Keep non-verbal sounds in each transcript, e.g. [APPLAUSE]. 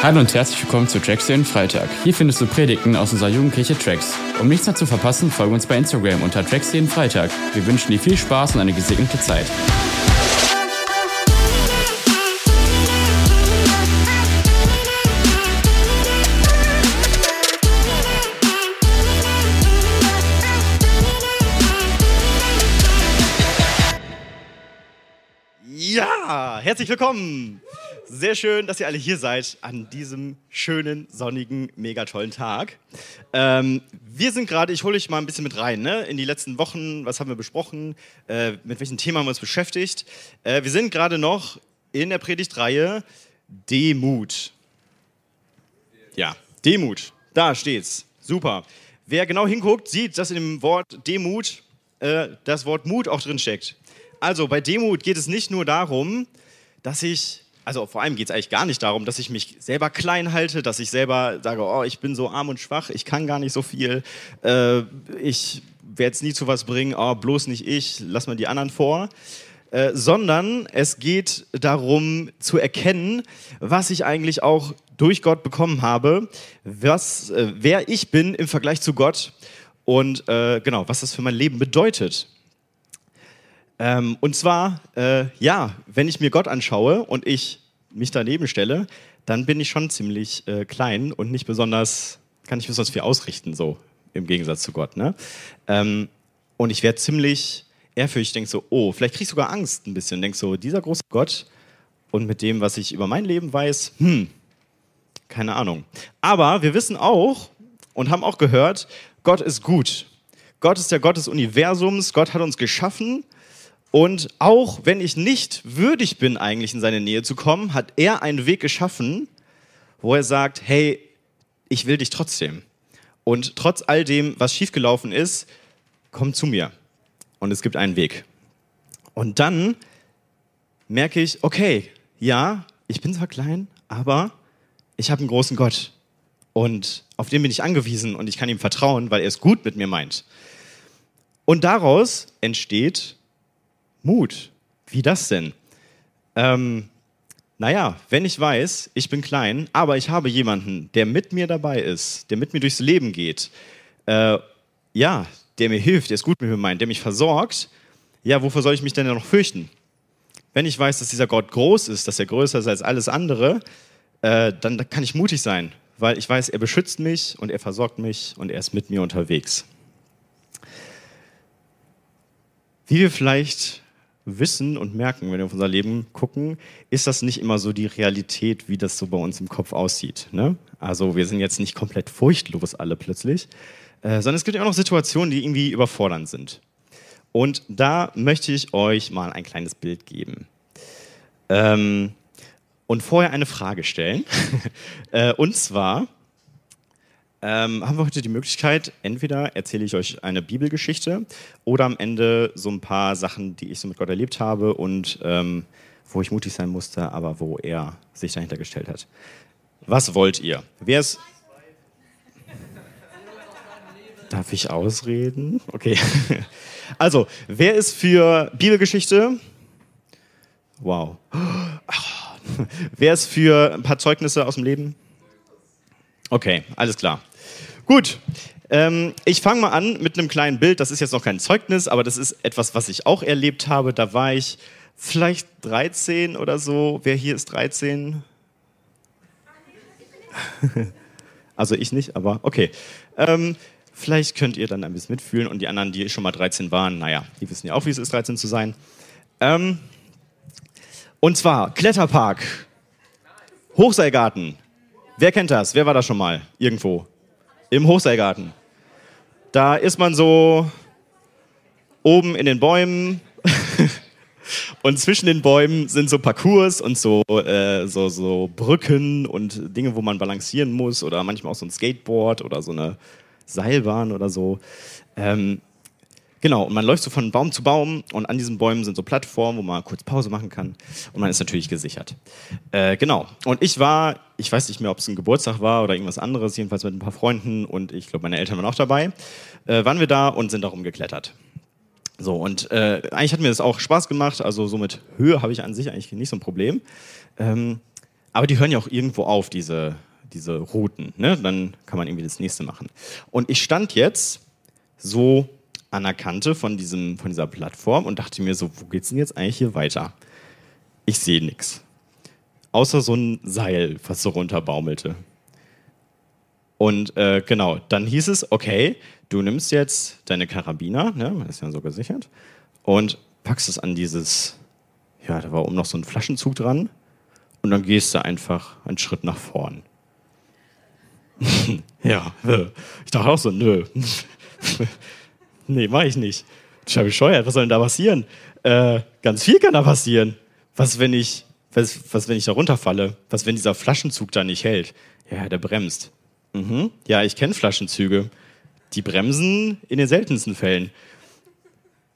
Hallo und herzlich willkommen zu Tracks den Freitag. Hier findest du Predigten aus unserer Jugendkirche Tracks. Um nichts mehr zu verpassen, folge uns bei Instagram unter Tracks jeden Freitag. Wir wünschen dir viel Spaß und eine gesegnete Zeit. Ja, herzlich willkommen. Sehr schön, dass ihr alle hier seid an diesem schönen, sonnigen, mega tollen Tag. Ähm, wir sind gerade, ich hole euch mal ein bisschen mit rein, ne? in die letzten Wochen, was haben wir besprochen, äh, mit welchem Thema haben wir uns beschäftigt. Äh, wir sind gerade noch in der Predigtreihe Demut. Ja, Demut, da steht's. Super. Wer genau hinguckt, sieht, dass in dem Wort Demut äh, das Wort Mut auch drin steckt. Also bei Demut geht es nicht nur darum, dass ich also vor allem geht es eigentlich gar nicht darum, dass ich mich selber klein halte, dass ich selber sage, oh, ich bin so arm und schwach, ich kann gar nicht so viel, äh, ich werde es nie zu was bringen, oh, bloß nicht ich, lass mal die anderen vor. Äh, sondern es geht darum zu erkennen, was ich eigentlich auch durch Gott bekommen habe, was, äh, wer ich bin im Vergleich zu Gott und äh, genau, was das für mein Leben bedeutet. Ähm, und zwar, äh, ja, wenn ich mir Gott anschaue und ich mich daneben stelle, dann bin ich schon ziemlich äh, klein und nicht besonders, kann nicht besonders viel ausrichten, so im Gegensatz zu Gott. Ne? Ähm, und ich werde ziemlich ehrfürchtig, denke so, oh, vielleicht kriege ich sogar Angst ein bisschen. Denk so, dieser große Gott und mit dem, was ich über mein Leben weiß, hm, keine Ahnung. Aber wir wissen auch und haben auch gehört, Gott ist gut. Gott ist der Gott des Universums. Gott hat uns geschaffen und auch wenn ich nicht würdig bin, eigentlich in seine Nähe zu kommen, hat er einen Weg geschaffen, wo er sagt, hey, ich will dich trotzdem. Und trotz all dem, was schiefgelaufen ist, komm zu mir. Und es gibt einen Weg. Und dann merke ich, okay, ja, ich bin zwar klein, aber ich habe einen großen Gott. Und auf den bin ich angewiesen und ich kann ihm vertrauen, weil er es gut mit mir meint. Und daraus entsteht Mut. Wie das denn? Ähm, naja, wenn ich weiß, ich bin klein, aber ich habe jemanden, der mit mir dabei ist, der mit mir durchs Leben geht, äh, ja, der mir hilft, der es gut mit mir meint, der mich versorgt, ja, wovor soll ich mich denn noch fürchten? Wenn ich weiß, dass dieser Gott groß ist, dass er größer ist als alles andere, äh, dann kann ich mutig sein, weil ich weiß, er beschützt mich und er versorgt mich und er ist mit mir unterwegs. Wie wir vielleicht wissen und merken, wenn wir auf unser Leben gucken, ist das nicht immer so die Realität, wie das so bei uns im Kopf aussieht. Ne? Also wir sind jetzt nicht komplett furchtlos alle plötzlich, äh, sondern es gibt ja auch noch Situationen, die irgendwie überfordernd sind. Und da möchte ich euch mal ein kleines Bild geben. Ähm, und vorher eine Frage stellen. [LAUGHS] äh, und zwar, ähm, haben wir heute die Möglichkeit, entweder erzähle ich euch eine Bibelgeschichte oder am Ende so ein paar Sachen, die ich so mit Gott erlebt habe und ähm, wo ich mutig sein musste, aber wo er sich dahinter gestellt hat. Was wollt ihr? Wer ist. Darf ich ausreden? Okay. [LAUGHS] Also, wer ist für Bibelgeschichte? Wow. [GASPS] Wer ist für ein paar Zeugnisse aus dem Leben? Okay, alles klar. Gut, ähm, ich fange mal an mit einem kleinen Bild. Das ist jetzt noch kein Zeugnis, aber das ist etwas, was ich auch erlebt habe. Da war ich vielleicht 13 oder so. Wer hier ist 13? [LAUGHS] also ich nicht, aber okay. Ähm, vielleicht könnt ihr dann ein bisschen mitfühlen und die anderen, die schon mal 13 waren, naja, die wissen ja auch, wie es ist, 13 zu sein. Ähm, und zwar Kletterpark, Hochseilgarten. Wer kennt das? Wer war da schon mal irgendwo? Im Hochseilgarten. Da ist man so oben in den Bäumen [LAUGHS] und zwischen den Bäumen sind so Parcours und so, äh, so, so Brücken und Dinge, wo man balancieren muss oder manchmal auch so ein Skateboard oder so eine Seilbahn oder so. Ähm, Genau, und man läuft so von Baum zu Baum und an diesen Bäumen sind so Plattformen, wo man kurz Pause machen kann und man ist natürlich gesichert. Äh, genau, und ich war, ich weiß nicht mehr, ob es ein Geburtstag war oder irgendwas anderes, jedenfalls mit ein paar Freunden und ich glaube, meine Eltern waren auch dabei, äh, waren wir da und sind darum geklettert. So, und äh, eigentlich hat mir das auch Spaß gemacht, also so mit Höhe habe ich an sich eigentlich nicht so ein Problem. Ähm, aber die hören ja auch irgendwo auf, diese, diese Routen. Ne? Dann kann man irgendwie das nächste machen. Und ich stand jetzt so an der Kante von, diesem, von dieser Plattform und dachte mir so, wo geht's denn jetzt eigentlich hier weiter? Ich sehe nichts. Außer so ein Seil, was so runterbaumelte. Und äh, genau, dann hieß es, okay, du nimmst jetzt deine Karabiner, ne, man ist ja so gesichert, und packst es an dieses, ja, da war oben noch so ein Flaschenzug dran, und dann gehst du einfach einen Schritt nach vorn. [LAUGHS] ja, [LAUGHS] ich dachte auch so, nö. [LAUGHS] nee, mach ich nicht. Ich habe bescheuert, was soll denn da passieren? Äh, ganz viel kann da passieren. Was, wenn ich, was, was, wenn ich da runterfalle? Was, wenn dieser Flaschenzug da nicht hält? Ja, der bremst. Mhm. Ja, ich kenne Flaschenzüge. Die bremsen in den seltensten Fällen.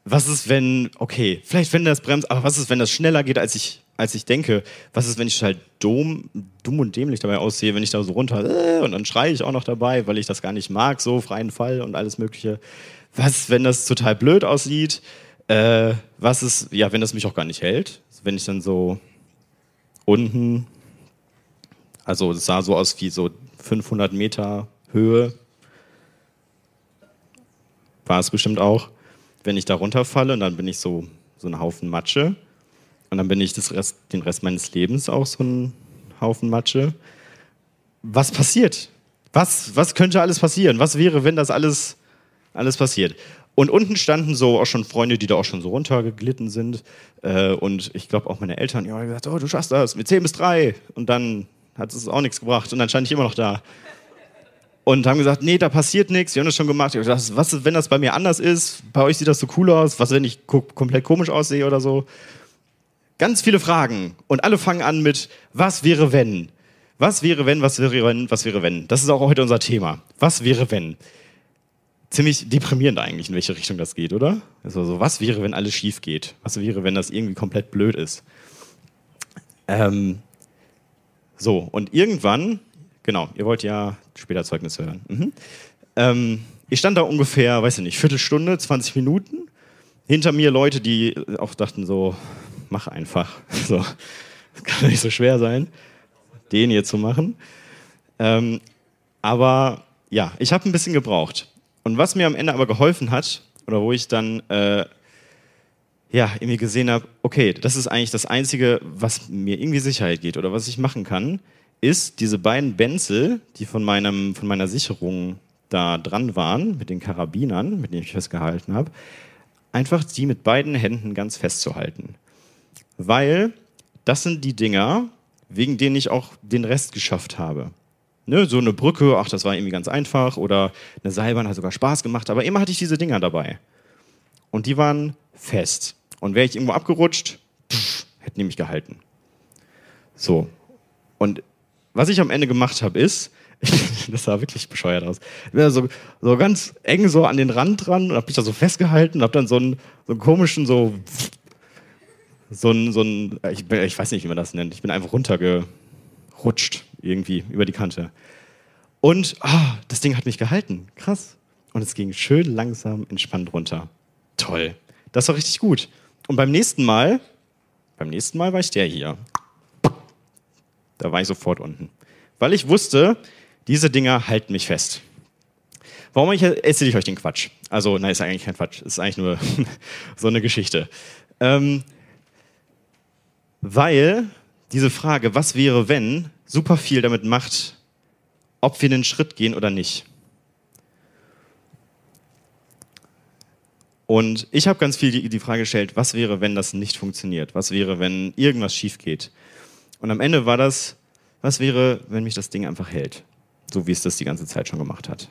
Was ist, wenn, okay, vielleicht wenn das bremst, aber was ist, wenn das schneller geht, als ich, als ich denke? Was ist, wenn ich halt dumm, dumm und dämlich dabei aussehe, wenn ich da so runter äh, und dann schreie ich auch noch dabei, weil ich das gar nicht mag, so freien Fall und alles Mögliche. Was, wenn das total blöd aussieht? Äh, was ist, ja, wenn das mich auch gar nicht hält? Wenn ich dann so unten, also es sah so aus wie so 500 Meter Höhe, war es bestimmt auch, wenn ich da runterfalle und dann bin ich so, so ein Haufen Matsche und dann bin ich das Rest, den Rest meines Lebens auch so ein Haufen Matsche. Was passiert? Was, was könnte alles passieren? Was wäre, wenn das alles, alles passiert? Und unten standen so auch schon Freunde, die da auch schon so runtergeglitten sind. Äh, und ich glaube auch meine Eltern, die haben gesagt, oh, du schaffst das mit 10 bis 3. Und dann hat es auch nichts gebracht. Und dann stand ich immer noch da. Und haben gesagt, nee, da passiert nichts, wir haben das schon gemacht. Ich habe gesagt, was ist, wenn das bei mir anders ist? Bei euch sieht das so cool aus. Was, wenn ich komplett komisch aussehe oder so? Ganz viele Fragen. Und alle fangen an mit, was wäre wenn? Was wäre wenn, was wäre wenn, was wäre wenn? Das ist auch heute unser Thema. Was wäre wenn? Ziemlich deprimierend eigentlich, in welche Richtung das geht, oder? Also so, was wäre, wenn alles schief geht? Was wäre, wenn das irgendwie komplett blöd ist? Ähm, so, und irgendwann, genau, ihr wollt ja später Zeugnisse hören. Mhm. Ähm, ich stand da ungefähr, weiß ich nicht, Viertelstunde, 20 Minuten. Hinter mir Leute, die auch dachten so, mach einfach. [LAUGHS] So, das kann nicht so schwer sein, den hier zu machen. Ähm, aber ja, ich habe ein bisschen gebraucht. Und was mir am Ende aber geholfen hat, oder wo ich dann äh, ja, irgendwie gesehen habe, okay, das ist eigentlich das Einzige, was mir irgendwie Sicherheit geht oder was ich machen kann, ist diese beiden Benzel, die von, meinem, von meiner Sicherung da dran waren, mit den Karabinern, mit denen ich festgehalten habe, einfach die mit beiden Händen ganz festzuhalten. Weil das sind die Dinger, wegen denen ich auch den Rest geschafft habe. Ne, so eine Brücke, ach, das war irgendwie ganz einfach, oder eine Seilbahn hat sogar Spaß gemacht, aber immer hatte ich diese Dinger dabei. Und die waren fest. Und wäre ich irgendwo abgerutscht, pff, hätte nämlich gehalten. So. Und was ich am Ende gemacht habe, ist, [LAUGHS] das sah wirklich bescheuert aus. Ich bin so, so ganz eng so an den Rand dran und habe mich da so festgehalten und habe dann so einen, so einen komischen, so, so einen, so einen ich, ich weiß nicht, wie man das nennt. Ich bin einfach runtergerutscht irgendwie über die Kante. Und oh, das Ding hat mich gehalten. Krass. Und es ging schön langsam entspannt runter. Toll. Das war richtig gut. Und beim nächsten Mal, beim nächsten Mal war ich der hier. Da war ich sofort unten. Weil ich wusste, diese Dinger halten mich fest. Warum erzähle ich euch den Quatsch? Also, nein, ist eigentlich kein Quatsch. Ist eigentlich nur [LAUGHS] so eine Geschichte. Ähm, weil diese Frage, was wäre, wenn, super viel damit macht, ob wir einen Schritt gehen oder nicht. Und ich habe ganz viel die, Frage gestellt, was wäre, wenn das nicht funktioniert? Was wäre, wenn irgendwas schief geht? Und am Ende war das, was wäre, wenn mich das Ding einfach hält? So wie es das die ganze Zeit schon gemacht hat.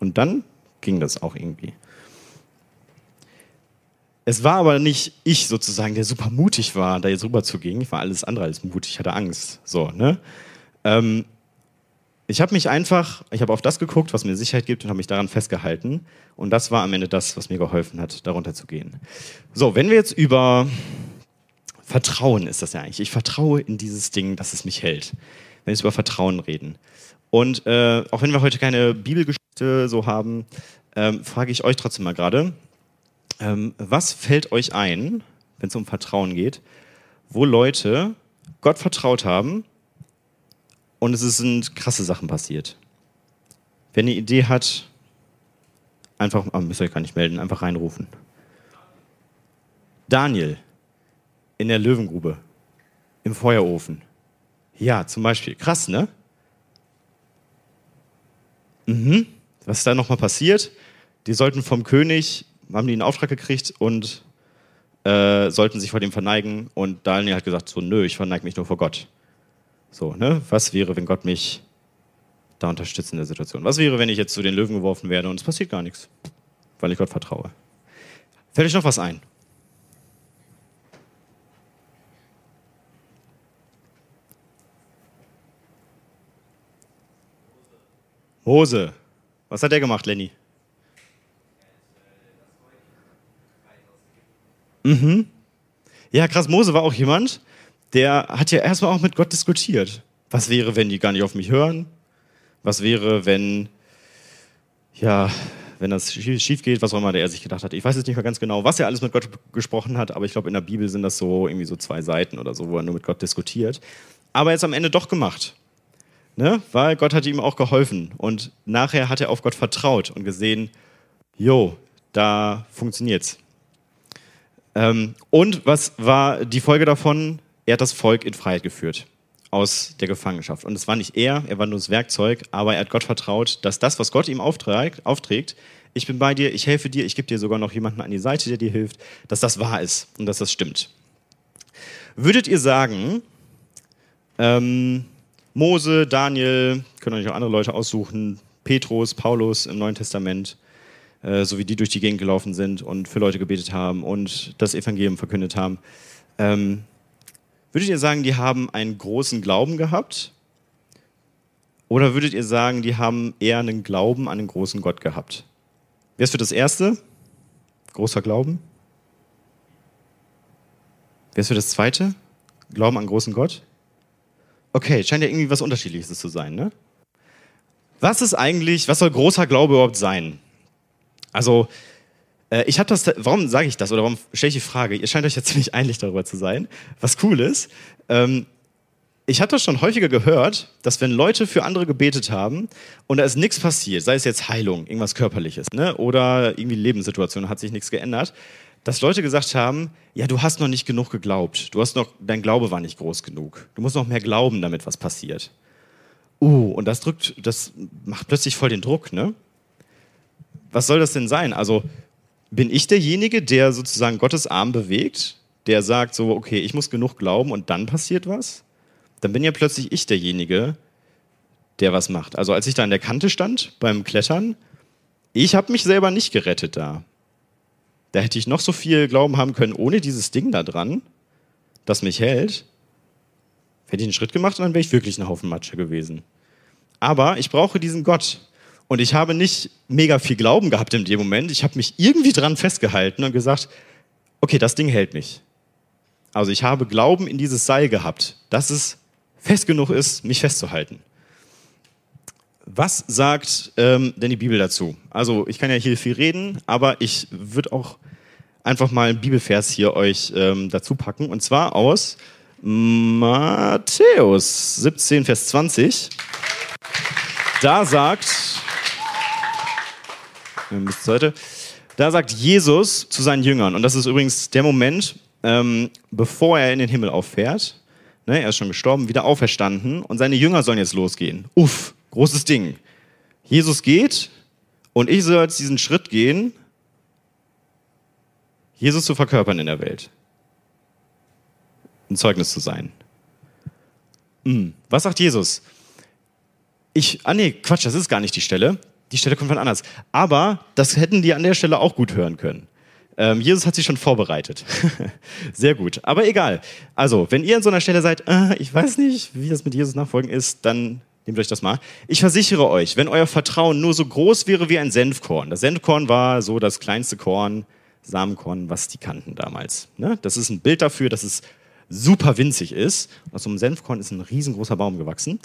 Und dann ging das auch irgendwie. Es war aber nicht ich sozusagen, der super mutig war, da jetzt rüber zu gehen. Ich war alles andere als mutig, ich hatte Angst. So, ne? Ähm, ich habe mich einfach, ich habe auf das geguckt, was mir Sicherheit gibt und habe mich daran festgehalten. Und das war am Ende das, was mir geholfen hat, darunter zu gehen. So, wenn wir jetzt über Vertrauen ist das ja eigentlich. Ich vertraue in dieses Ding, dass es mich hält. Wenn wir jetzt über Vertrauen reden. Und äh, auch wenn wir heute keine Bibelgeschichte so haben, ähm, frage ich euch trotzdem mal gerade, ähm, was fällt euch ein, wenn es um Vertrauen geht, wo Leute Gott vertraut haben und es sind krasse Sachen passiert. Wer eine Idee hat, einfach, ah, müsst ihr euch gar nicht melden, einfach reinrufen. Daniel in der Löwengrube, im Feuerofen. Ja, zum Beispiel. Krass, ne? Mhm. Was ist da nochmal passiert? Die sollten vom König, haben die einen Auftrag gekriegt und äh, sollten sich vor dem verneigen. Und Daniel hat gesagt: So, nö, ich verneige mich nur vor Gott. So, ne? Was wäre, wenn Gott mich da unterstützt in der Situation? Was wäre, wenn ich jetzt zu den Löwen geworfen werde und es passiert gar nichts, weil ich Gott vertraue? Fällt euch noch was ein? Mose. Was hat er gemacht, Lenny? Mhm. Ja, krass, Mose war auch jemand, der hat ja erstmal auch mit Gott diskutiert. Was wäre, wenn die gar nicht auf mich hören? Was wäre, wenn, ja, wenn das schief geht, was auch immer der er sich gedacht hat. Ich weiß jetzt nicht mehr ganz genau, was er alles mit Gott gesprochen hat, aber ich glaube, in der Bibel sind das so irgendwie so zwei Seiten oder so, wo er nur mit Gott diskutiert. Aber er ist am Ende doch gemacht. Ne? Weil Gott hat ihm auch geholfen. Und nachher hat er auf Gott vertraut und gesehen, jo, da funktioniert's. Ähm, und was war die Folge davon? Er hat das Volk in Freiheit geführt aus der Gefangenschaft. Und es war nicht er, er war nur das Werkzeug, aber er hat Gott vertraut, dass das, was Gott ihm aufträgt, aufträgt ich bin bei dir, ich helfe dir, ich gebe dir sogar noch jemanden an die Seite, der dir hilft, dass das wahr ist und dass das stimmt. Würdet ihr sagen, ähm, Mose, Daniel, können euch auch andere Leute aussuchen, Petrus, Paulus im Neuen Testament, äh, so wie die durch die Gegend gelaufen sind und für Leute gebetet haben und das Evangelium verkündet haben. Ähm, würdet ihr sagen, die haben einen großen Glauben gehabt? Oder würdet ihr sagen, die haben eher einen Glauben an den großen Gott gehabt? Wer ist für das Erste? Großer Glauben. Wer ist für das Zweite? Glauben an großen Gott? Okay, scheint ja irgendwie was Unterschiedliches zu sein, ne? Was ist eigentlich, was soll großer Glaube überhaupt sein? Also, äh, ich habe das, warum sage ich das oder warum stelle ich die Frage? Ihr scheint euch ja [LAUGHS] ziemlich einig darüber zu sein. Was cool ist, ähm, ich habe das schon häufiger gehört, dass wenn Leute für andere gebetet haben und da ist nichts passiert, sei es jetzt Heilung, irgendwas Körperliches, ne, oder irgendwie Lebenssituation, hat sich nichts geändert, dass Leute gesagt haben, ja, du hast noch nicht genug geglaubt. Du hast noch, dein Glaube war nicht groß genug. Du musst noch mehr glauben, damit was passiert. Uh, und das drückt, das macht plötzlich voll den Druck, ne? Was soll das denn sein? Also, bin ich derjenige, der sozusagen Gottes Arm bewegt, der sagt so, okay, ich muss genug glauben und dann passiert was? Dann bin ja plötzlich ich derjenige, der was macht. Also, als ich da an der Kante stand beim Klettern, ich habe mich selber nicht gerettet da. Da hätte ich noch so viel Glauben haben können, ohne dieses Ding da dran, das mich hält. Hätte ich einen Schritt gemacht und dann wäre ich wirklich ein Haufen Matsche gewesen. Aber ich brauche diesen Gott. Und ich habe nicht mega viel Glauben gehabt in dem Moment. Ich habe mich irgendwie dran festgehalten und gesagt, okay, das Ding hält mich. Also ich habe Glauben in dieses Seil gehabt, dass es fest genug ist, mich festzuhalten. Was sagt ähm, denn die Bibel dazu? Also ich kann ja hier viel reden, aber ich würde auch einfach mal einen Bibelvers hier euch ähm, dazu packen. Und zwar aus Matthäus 17, Vers 20. Da sagt, bis heute, da sagt Jesus zu seinen Jüngern, und das ist übrigens der Moment, ähm, bevor er in den Himmel auffährt, ne, er ist schon gestorben, wieder auferstanden, und seine Jünger sollen jetzt losgehen. Uff, Großes Ding. Jesus geht und ich soll jetzt diesen Schritt gehen, Jesus zu verkörpern in der Welt. Ein Zeugnis zu sein. Hm. Was sagt Jesus? Ich, ah nee, Quatsch, das ist gar nicht die Stelle. Die Stelle kommt von anders. Aber das hätten die an der Stelle auch gut hören können. Ähm, Jesus hat sich schon vorbereitet. [LAUGHS] Sehr gut. Aber egal. Also, wenn ihr an so einer Stelle seid, äh, ich weiß nicht, wie das mit Jesus nachfolgen ist, dann Nehmt euch das mal. Ich versichere euch, wenn euer Vertrauen nur so groß wäre wie ein Senfkorn. Das Senfkorn war so das kleinste Korn, Samenkorn, was die kannten damals. Ne? Das ist ein Bild dafür, dass es super winzig ist. Aus so einem Senfkorn ist ein riesengroßer Baum gewachsen.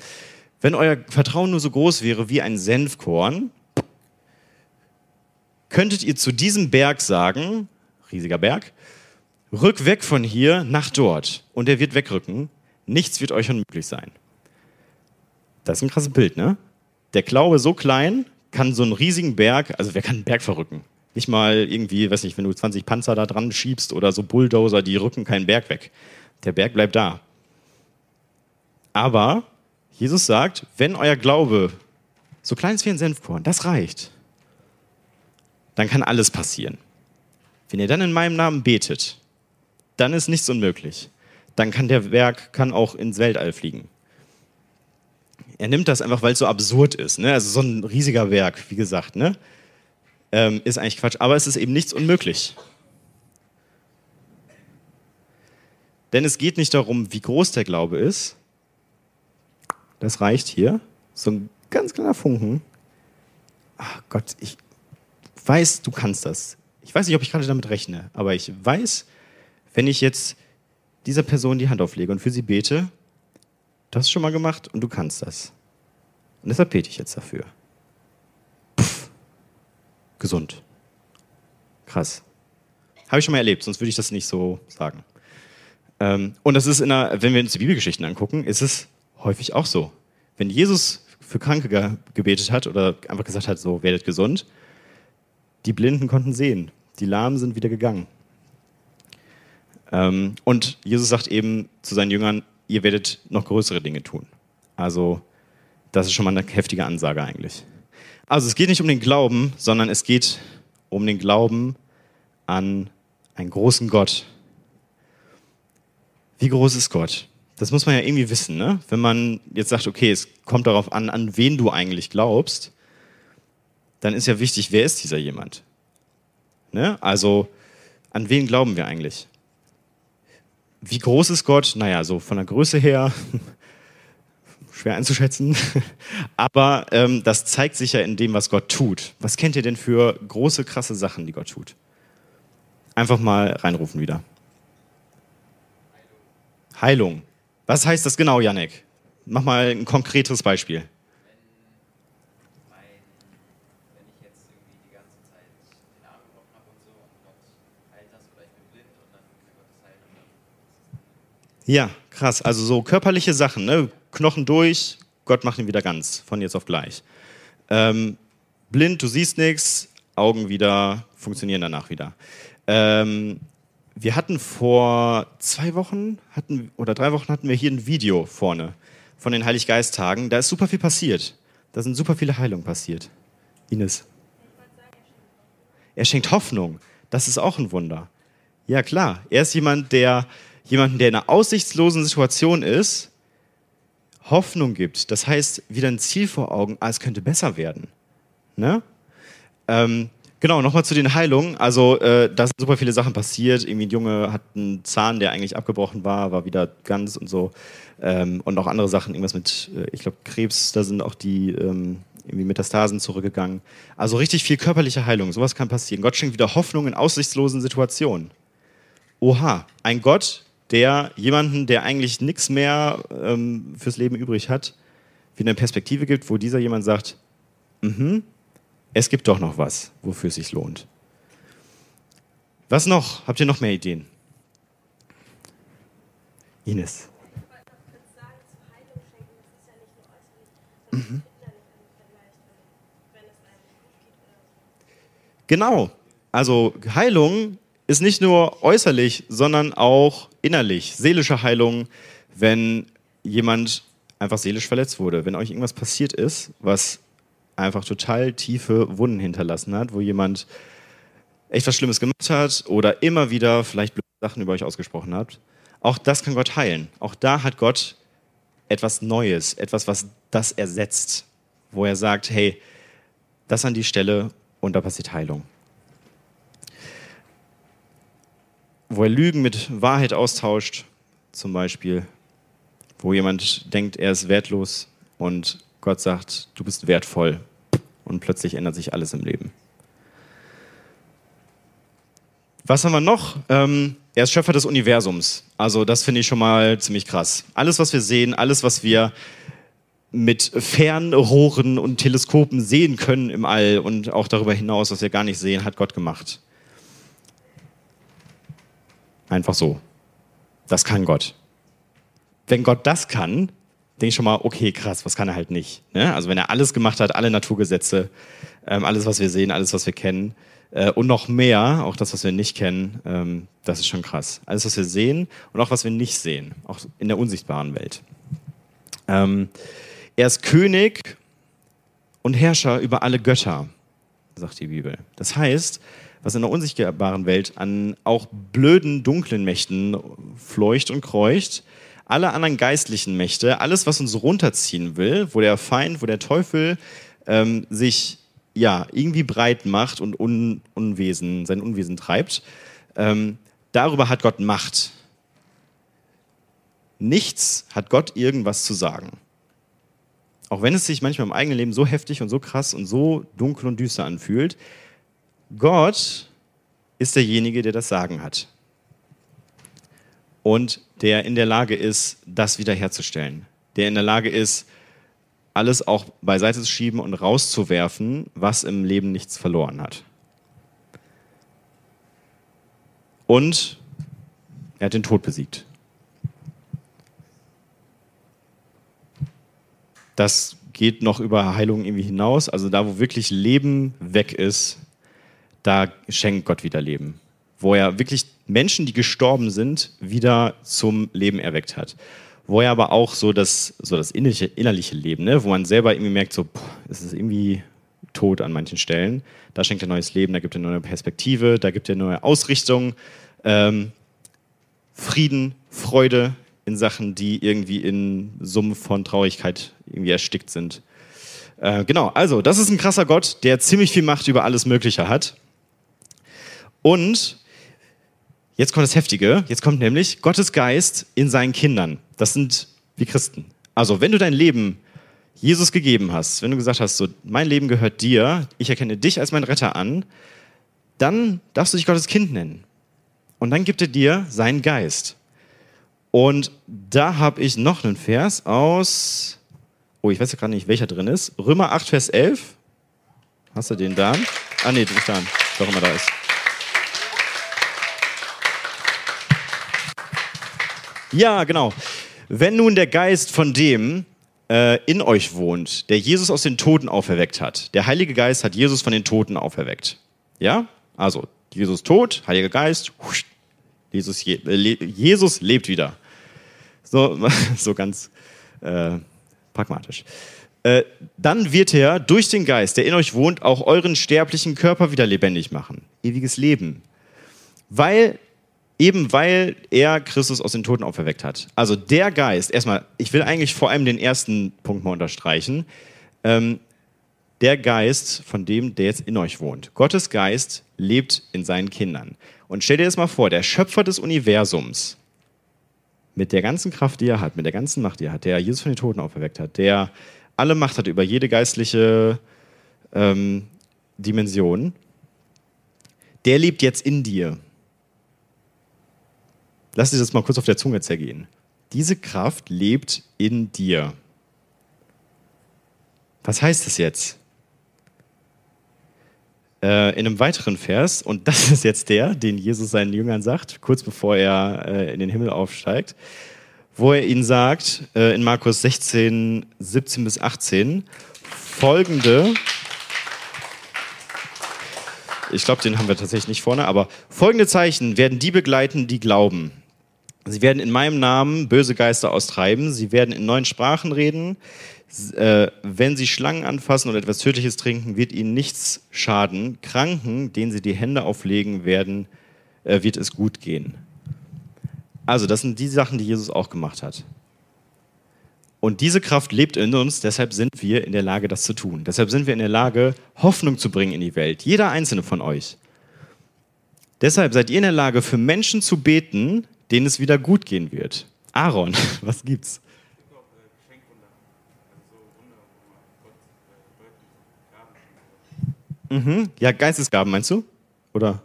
Wenn euer Vertrauen nur so groß wäre wie ein Senfkorn, könntet ihr zu diesem Berg sagen, riesiger Berg, rück weg von hier nach dort. Und er wird wegrücken. Nichts wird euch unmöglich sein. Das ist ein krasses Bild, ne? Der Glaube so klein kann so einen riesigen Berg, also wer kann einen Berg verrücken? Nicht mal irgendwie, weiß nicht, wenn du 20 Panzer da dran schiebst oder so Bulldozer, die rücken keinen Berg weg. Der Berg bleibt da. Aber Jesus sagt, wenn euer Glaube so klein ist wie ein Senfkorn, das reicht, dann kann alles passieren. Wenn ihr dann in meinem Namen betet, dann ist nichts unmöglich. Dann kann der Berg kann auch ins Weltall fliegen. Er nimmt das einfach, weil es so absurd ist. Ne? Also so ein riesiger Berg, wie gesagt, ne? ähm, ist eigentlich Quatsch. Aber es ist eben nichts unmöglich. Denn es geht nicht darum, wie groß der Glaube ist. Das reicht hier. So ein ganz kleiner Funken. Ach Gott, ich weiß, du kannst das. Ich weiß nicht, ob ich gerade damit rechne, aber ich weiß, wenn ich jetzt dieser Person die Hand auflege und für sie bete, du hast es schon mal gemacht und du kannst das. Und deshalb bete ich jetzt dafür. Puff. Gesund. Krass. Habe ich schon mal erlebt, sonst würde ich das nicht so sagen. Ähm, und das ist in einer, wenn wir uns die Bibelgeschichten angucken, ist es häufig auch so. Wenn Jesus für Kranke gebetet hat oder einfach gesagt hat, so werdet gesund, die Blinden konnten sehen, die Lahmen sind wieder gegangen. Ähm, und Jesus sagt eben zu seinen Jüngern, ihr werdet noch größere Dinge tun. Also das ist schon mal eine heftige Ansage eigentlich. Also es geht nicht um den Glauben, sondern es geht um den Glauben an einen großen Gott. Wie groß ist Gott? Das muss man ja irgendwie wissen, ne? Wenn man jetzt sagt, okay, es kommt darauf an, an wen du eigentlich glaubst, dann ist ja wichtig, wer ist dieser jemand? Ne? Also, an wen glauben wir eigentlich? Wie groß ist Gott? Naja, so von der Größe her [LAUGHS] schwer einzuschätzen. [LAUGHS] Aber ähm, das zeigt sich ja in dem, was Gott tut. Was kennt ihr denn für große, krasse Sachen, die Gott tut? Einfach mal reinrufen wieder. Heilung. Was heißt das genau, Janek? Mach mal ein konkretes Beispiel. Ja, krass. Also so körperliche Sachen, ne? Knochen durch, Gott macht ihn wieder ganz, von jetzt auf gleich. Ähm, blind, du siehst nichts, Augen wieder, funktionieren danach wieder. Ähm, wir hatten vor zwei Wochen hatten, oder drei Wochen hatten wir hier ein Video vorne von den Heiliggeist-Tagen. Da ist super viel passiert. Da sind super viele Heilungen passiert. Ines. Er schenkt Hoffnung. Das ist auch ein Wunder. Ja, klar. Er ist jemand, der jemanden, der in einer aussichtslosen Situation ist, Hoffnung gibt. Das heißt, wieder ein Ziel vor Augen, ah, es könnte besser werden. Ne? Ähm, genau, nochmal zu den Heilungen. Also, äh, da sind super viele Sachen passiert. Irgendwie ein Junge hat einen Zahn, der eigentlich abgebrochen war, war wieder ganz und so. Ähm, und auch andere Sachen, irgendwas mit, äh, ich glaube, Krebs, da sind auch die ähm, irgendwie Metastasen zurückgegangen. Also richtig viel körperliche Heilung, sowas kann passieren. Gott schenkt wieder Hoffnung in aussichtslosen Situationen. Oha, ein Gott, der jemanden, der eigentlich nichts mehr ähm, fürs Leben übrig hat, wieder eine Perspektive gibt, wo dieser jemand sagt, mhm, es gibt doch noch was, wofür es sich lohnt. Was noch? Habt ihr noch mehr Ideen? Ines. Mhm. Genau. Also Heilung ist nicht nur äußerlich, sondern auch innerlich. Seelische Heilung, wenn jemand einfach seelisch verletzt wurde, wenn euch irgendwas passiert ist, was einfach total tiefe Wunden hinterlassen hat, wo jemand echt was Schlimmes gemacht hat oder immer wieder vielleicht blöde Sachen über euch ausgesprochen hat. Auch das kann Gott heilen. Auch da hat Gott etwas Neues, etwas, was das ersetzt, wo er sagt, hey, das an die Stelle und da passiert Heilung. Wo er Lügen mit Wahrheit austauscht, zum Beispiel, wo jemand denkt, er ist wertlos und Gott sagt, du bist wertvoll und plötzlich ändert sich alles im Leben. Was haben wir noch? Ähm, er ist Schöpfer des Universums. Also das finde ich schon mal ziemlich krass. Alles, was wir sehen, alles, was wir mit Fernrohren und Teleskopen sehen können im All und auch darüber hinaus, was wir gar nicht sehen, hat Gott gemacht. Einfach so. Das kann Gott. wenn Gott das kann, denke ich schon mal, okay, krass, was kann er halt nicht? Ne? Also wenn er alles gemacht hat, alle Naturgesetze, ähm, alles, was wir sehen, alles, was wir kennen äh, und noch mehr, auch das, was wir nicht kennen, ähm, das ist schon krass. Alles, was wir sehen und auch was wir nicht sehen, auch in der unsichtbaren Welt. Ähm, er ist König und Herrscher über alle Götter, sagt die Bibel. Das heißt, was in der unsichtbaren Welt an auch blöden, dunklen Mächten fleucht und kreucht, alle anderen geistlichen Mächte, alles, was uns runterziehen will, wo der Feind, wo der Teufel ähm, sich ja irgendwie breit macht und Un Unwesen, sein Unwesen treibt, ähm, darüber hat Gott Macht. Nichts hat Gott irgendwas zu sagen. Auch wenn es sich manchmal im eigenen Leben so heftig und so krass und so dunkel und düster anfühlt, Gott ist derjenige, der das Sagen hat. Und der in der Lage ist, das wiederherzustellen. Der in der Lage ist, alles auch beiseite zu schieben und rauszuwerfen, was im Leben nichts verloren hat. Und er hat den Tod besiegt. Das geht noch über Heilung irgendwie hinaus. Also da, wo wirklich Leben weg ist, da schenkt Gott wieder Leben. Wo er wirklich Menschen, die gestorben sind, wieder zum Leben erweckt hat. Wo er aber auch so das, so das innerliche, innerliche Leben, ne? wo man selber irgendwie merkt, so, boah, es ist irgendwie tot an manchen Stellen. Da schenkt er neues Leben, da gibt er neue Perspektive, da gibt er neue Ausrichtung, ähm, Frieden, Freude, in Sachen, die irgendwie in Summen von Traurigkeit irgendwie erstickt sind. Äh, genau, also das ist ein krasser Gott, der ziemlich viel Macht über alles Mögliche hat. Und jetzt kommt das Heftige, jetzt kommt nämlich Gottes Geist in seinen Kindern. Das sind wir Christen. Also wenn du dein Leben Jesus gegeben hast, wenn du gesagt hast, so mein Leben gehört dir, ich erkenne dich als mein Retter an, dann darfst du dich Gottes Kind nennen. Und dann gibt er dir seinen Geist. Und da habe ich noch einen Vers aus, oh, ich weiß ja gerade nicht, welcher drin ist. Römer 8, Vers 11. Hast du den da? Ah, nee, nicht da. Doch immer da ist. Ja, genau. Wenn nun der Geist von dem äh, in euch wohnt, der Jesus aus den Toten auferweckt hat, der Heilige Geist hat Jesus von den Toten auferweckt. Ja? Also, Jesus tot, Heiliger Geist, Jesus, Jesus lebt wieder. So, [LAUGHS] so ganz äh, pragmatisch. Äh, dann wird er durch den Geist, der in euch wohnt, auch euren sterblichen Körper wieder lebendig machen. Ewiges Leben. Weil, eben weil er Christus aus den Toten auferweckt hat. Also der Geist, erstmal, ich will eigentlich vor allem den ersten Punkt mal unterstreichen. Ähm, der Geist von dem, der jetzt in euch wohnt. Gottes Geist lebt in seinen Kindern. Und stell dir das mal vor, der Schöpfer des Universums, mit der ganzen Kraft, die er hat, mit der ganzen Macht, die er hat, der Jesus von den Toten auferweckt hat, der alle Macht hat über jede geistliche ähm, Dimension, der lebt jetzt in dir. Lass dich das mal kurz auf der Zunge zergehen. Diese Kraft lebt in dir. Was heißt das jetzt? Äh, in einem weiteren Vers, und das ist jetzt der, den Jesus seinen Jüngern sagt, kurz bevor er äh, in den Himmel aufsteigt, wo er ihnen sagt, äh, in Markus 16, 17 bis 18, folgende, ich glaube, den haben wir tatsächlich nicht vorne, aber folgende Zeichen werden die begleiten, die glauben. Sie werden in meinem Namen böse Geister austreiben, sie werden in neuen Sprachen reden, äh, wenn sie Schlangen anfassen oder etwas Tödliches trinken, wird ihnen nichts schaden. Kranken, denen sie die Hände auflegen werden, äh, wird es gut gehen. Also, das sind die Sachen, die Jesus auch gemacht hat. Und diese Kraft lebt in uns, deshalb sind wir in der Lage, das zu tun. Deshalb sind wir in der Lage, Hoffnung zu bringen in die Welt. Jeder einzelne von euch. Deshalb seid ihr in der Lage, für Menschen zu beten, denen es wieder gut gehen wird. Aaron, [LAUGHS] was gibt's? Mhm. Ja, Geistesgaben meinst du? Oder?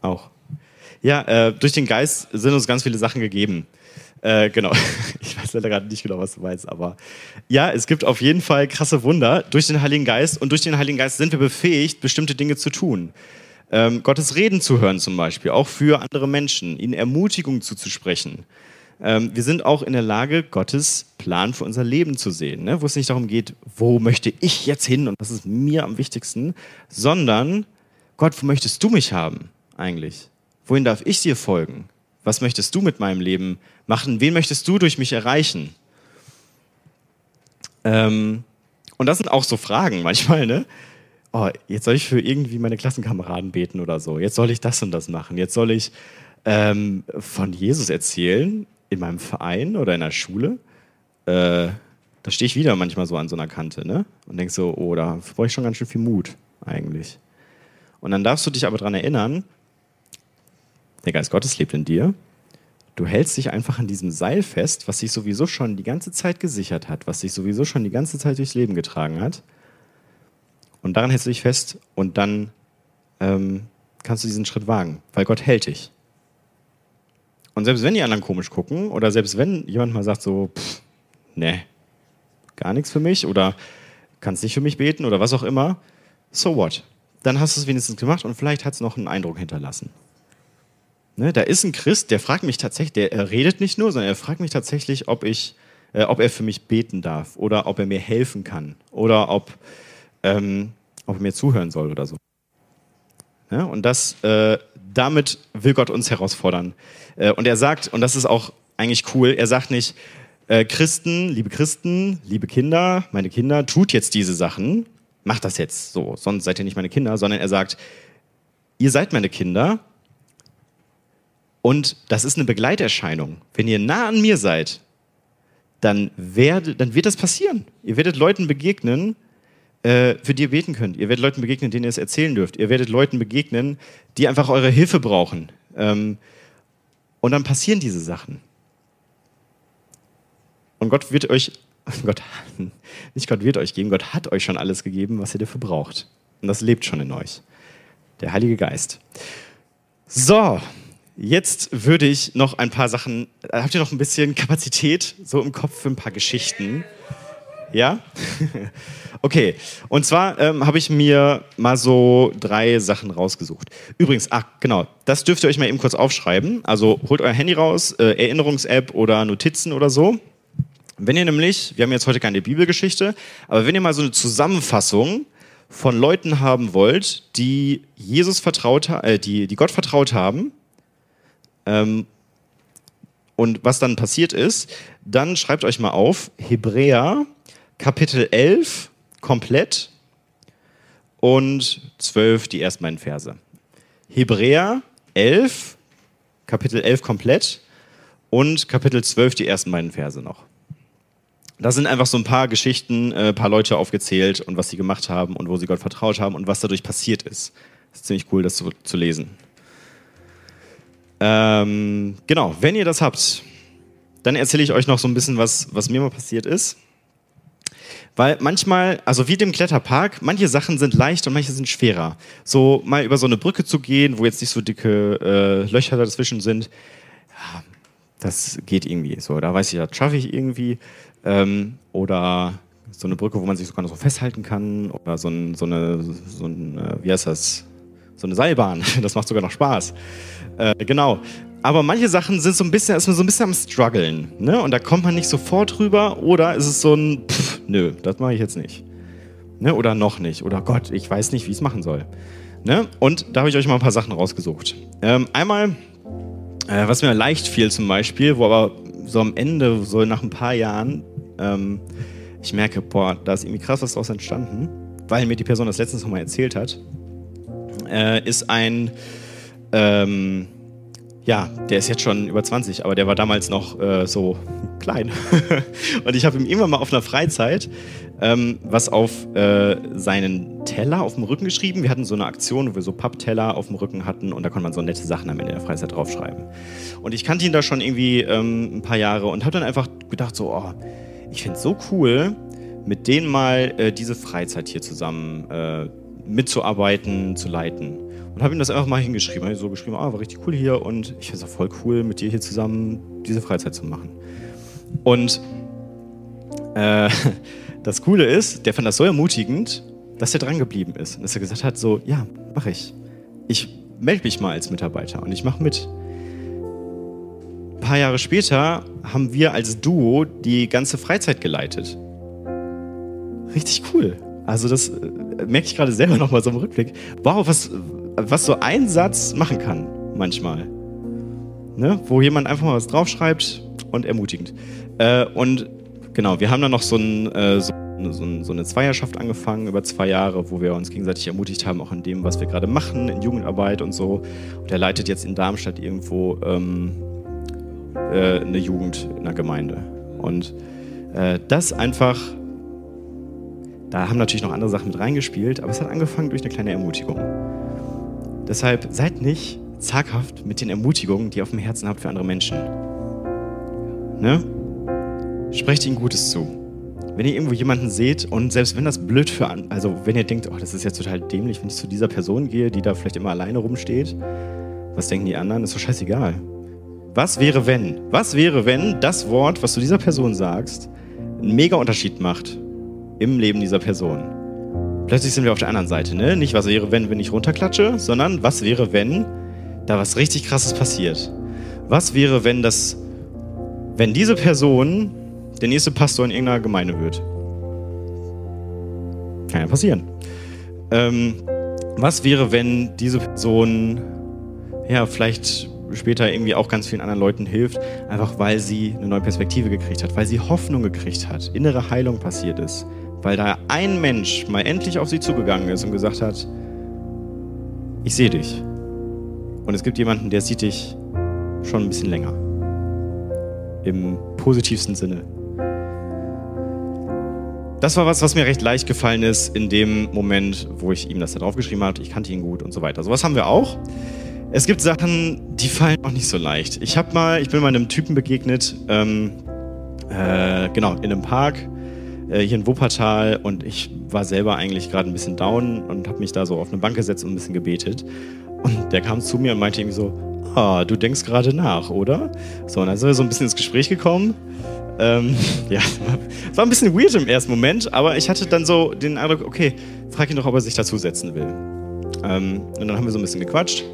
Auch. Ja, äh, durch den Geist sind uns ganz viele Sachen gegeben. Äh, genau. [LAUGHS] Ich weiß leider gerade nicht genau, was du meinst, aber ja, es gibt auf jeden Fall krasse Wunder durch den Heiligen Geist und durch den Heiligen Geist sind wir befähigt, bestimmte Dinge zu tun. Ähm, Gottes Reden zu hören zum Beispiel, auch für andere Menschen, ihnen Ermutigung zuzusprechen. ähm, wir sind auch in der Lage, Gottes Plan für unser Leben zu sehen, ne? wo es nicht darum geht, wo möchte ich jetzt hin und was ist mir am wichtigsten, sondern Gott, wo möchtest du mich haben eigentlich? Wohin darf ich dir folgen? Was möchtest du mit meinem Leben machen? Wen möchtest du durch mich erreichen? Ähm, und das sind auch so Fragen manchmal, ne? Oh, jetzt soll ich für irgendwie meine Klassenkameraden beten oder so. Jetzt soll ich das und das machen. Jetzt soll ich ähm, von Jesus erzählen in meinem Verein oder in der Schule. Äh, da stehe ich wieder manchmal so an so einer Kante, ne? Und denke so, oh, da brauche ich schon ganz schön viel Mut eigentlich. Und dann darfst du dich aber daran erinnern, der Geist Gottes lebt in dir. Du hältst dich einfach an diesem Seil fest, was sich sowieso schon die ganze Zeit gesichert hat, was sich sowieso schon die ganze Zeit durchs Leben getragen hat. Und daran hältst du dich fest und dann ähm, kannst du diesen Schritt wagen, weil Gott hält dich. Und selbst wenn die anderen komisch gucken oder selbst wenn jemand mal sagt so, pff, gar nichts für mich oder kannst nicht für mich beten oder was auch immer, so what? Dann hast du es wenigstens gemacht und vielleicht hat es noch einen Eindruck hinterlassen. Ne, da ist ein Christ, der fragt mich tatsächlich, der er redet nicht nur, sondern er fragt mich tatsächlich, ob ich, äh, ob er für mich beten darf oder ob er mir helfen kann oder ob, ähm, ob er mir zuhören soll oder so. Ja, und das, äh, damit will Gott uns herausfordern. Äh, und er sagt, und das ist auch eigentlich cool, er sagt nicht, äh, Christen, liebe Christen, liebe Kinder, meine Kinder, tut jetzt diese Sachen, macht das jetzt so, sonst seid ihr nicht meine Kinder, sondern er sagt, ihr seid meine Kinder und das ist eine Begleiterscheinung. Wenn ihr nah an mir seid, dann, werde, dann wird das passieren. Ihr werdet Leuten begegnen, äh, für die ihr beten könnt. Ihr werdet Leuten begegnen, denen ihr es erzählen dürft. Ihr werdet Leuten begegnen, die einfach eure Hilfe brauchen. Ähm, und dann passieren diese Sachen. Und Gott wird euch, [LAUGHS] Gott, [LAUGHS] nicht Gott wird euch geben, Gott hat euch schon alles gegeben, was ihr dafür braucht. Und das lebt schon in euch. Der Heilige Geist. So, jetzt würde ich noch ein paar Sachen, habt ihr noch ein bisschen [LAUGHS] Kapazität so im Kopf für ein paar Geschichten? Ja? [LAUGHS] okay. Und zwar ähm, habe ich mir mal so drei Sachen rausgesucht. Übrigens, ach genau, das dürft ihr euch mal eben kurz aufschreiben. Also holt euer Handy raus, äh, Erinnerungs-App oder Notizen oder so. Wenn ihr nämlich, wir haben jetzt heute keine Bibelgeschichte, aber wenn ihr mal so eine Zusammenfassung von Leuten haben wollt, die Jesus vertraut, äh, die, die Gott vertraut haben, ähm, und was dann passiert ist, dann schreibt euch mal auf Hebräer Kapitel 11 komplett und 12 die ersten beiden Verse. Hebräer 11, Kapitel 11 komplett und Kapitel 12 die ersten beiden Verse noch. Da sind einfach so ein paar Geschichten, ein äh, paar Leute aufgezählt und was sie gemacht haben und wo sie Gott vertraut haben und was dadurch passiert ist. Ist ziemlich cool, das zu, zu lesen. Ähm, genau, wenn ihr das habt, dann erzähle ich euch noch so ein bisschen was, was mir mal passiert ist. Weil manchmal, also wie dem Kletterpark, manche Sachen sind leicht und manche sind schwerer. So mal über so eine Brücke zu gehen, wo jetzt nicht so dicke äh, Löcher dazwischen sind, ja, das geht irgendwie. So, da weiß ich, das schaffe ich irgendwie. Ähm, oder so eine Brücke, wo man sich sogar noch so festhalten kann. Oder so, ein, so eine, so ein, äh, wie heißt das? So eine Seilbahn. [LAUGHS] Das macht sogar noch Spaß. Äh, genau. Aber manche Sachen sind so ein bisschen, ist man so ein bisschen am struggeln, ne? Und da kommt man nicht sofort drüber oder ist es so ein, pff, nö, das mache ich jetzt nicht, ne? Oder noch nicht, oder Gott, ich weiß nicht, wie ich es machen soll, ne? Und da habe ich euch mal ein paar Sachen rausgesucht. Ähm, einmal, äh, was mir leicht fiel zum Beispiel, wo aber so am Ende, so nach ein paar Jahren, ähm, ich merke, boah, da ist irgendwie krass was daraus entstanden, weil mir die Person das letztens nochmal erzählt hat, äh, ist ein ähm, ja, der ist jetzt schon über 20, aber der war damals noch äh, so [LAUGHS] klein. [LAUGHS] und ich habe ihm irgendwann mal auf einer Freizeit ähm, was auf äh, seinen Teller auf dem Rücken geschrieben. Wir hatten so eine Aktion, wo wir so Pappteller auf dem Rücken hatten und da konnte man so nette Sachen am Ende der Freizeit draufschreiben. Und ich kannte ihn da schon irgendwie ähm, ein paar Jahre und habe dann einfach gedacht, so, oh, ich finde es so cool, mit denen mal äh, diese Freizeit hier zusammen äh, mitzuarbeiten, zu leiten. Und habe ihm das einfach mal hingeschrieben. Habe so geschrieben, ah, war richtig cool hier und ich finde es auch voll cool, mit dir hier zusammen diese Freizeit zu machen. Und äh, [LAUGHS] das Coole ist, der fand das so ermutigend, dass er dran geblieben ist. Und dass er gesagt hat, so, ja, mache ich. Ich melde mich mal als Mitarbeiter und ich mache mit. Ein paar Jahre später haben wir als Duo die ganze Freizeit geleitet. Richtig cool. Also das äh, merke ich gerade selber nochmal so im Rückblick. Wow, was, was so ein Satz machen kann manchmal. Ne? Wo jemand einfach mal was draufschreibt und ermutigend. Äh, und genau, wir haben dann noch so, ein, äh, so, so, so, eine Zweierschaft angefangen über zwei Jahre, wo wir uns gegenseitig ermutigt haben, auch in dem, was wir gerade machen, in Jugendarbeit und so. Und er leitet jetzt in Darmstadt irgendwo ähm, äh, eine Jugend in der Gemeinde. Und äh, das einfach da haben natürlich noch andere Sachen mit reingespielt, aber es hat angefangen durch eine kleine Ermutigung. Deshalb seid nicht zaghaft mit den Ermutigungen, die ihr auf dem Herzen habt für andere Menschen. Ne? Sprecht ihnen Gutes zu. Wenn ihr irgendwo jemanden seht und selbst wenn das blöd für an, also wenn ihr denkt, oh, das ist jetzt total dämlich, wenn ich zu dieser Person gehe, die da vielleicht immer alleine rumsteht, was denken die anderen? Ist doch scheißegal. Was wäre, wenn? Was wäre, wenn das Wort, was du dieser Person sagst, einen mega Unterschied macht im Leben dieser Person. Plötzlich sind wir auf der anderen Seite, ne? Nicht, was wäre, wenn, wenn ich runterklatsche, sondern was wäre, wenn da was richtig krasses passiert. Was wäre, wenn das, wenn diese Person der nächste Pastor in irgendeiner Gemeinde wird? Kann ja passieren. Ähm, was wäre, wenn diese Person ja vielleicht später irgendwie auch ganz vielen anderen Leuten hilft, einfach weil sie eine neue Perspektive gekriegt hat, weil sie Hoffnung gekriegt hat, innere Heilung passiert ist, weil da ein Mensch mal endlich auf sie zugegangen ist und gesagt hat, ich sehe dich. Und es gibt jemanden, der sieht dich schon ein bisschen länger. Im positivsten Sinne. Das war was, was mir recht leicht gefallen ist in dem Moment, wo ich ihm das da draufgeschrieben habe. Ich kannte ihn gut und so weiter. Sowas haben wir auch. Es gibt Sachen, die fallen auch nicht so leicht. Ich habe mal, ich bin mal einem Typen begegnet, ähm, äh, genau, in einem Park äh, hier in Wuppertal und ich war selber eigentlich gerade ein bisschen down und habe mich da so auf eine Bank gesetzt und ein bisschen gebetet. Und der kam zu mir und meinte irgendwie so, ah, du denkst gerade nach, oder? So, und dann sind wir so ein bisschen ins Gespräch gekommen. Ähm, [LAUGHS] ja, es [LAUGHS] war ein bisschen weird im ersten Moment, aber ich hatte dann so den Eindruck, okay, frag ihn doch, ob er sich dazusetzen will. Ähm, und dann haben wir so ein bisschen gequatscht.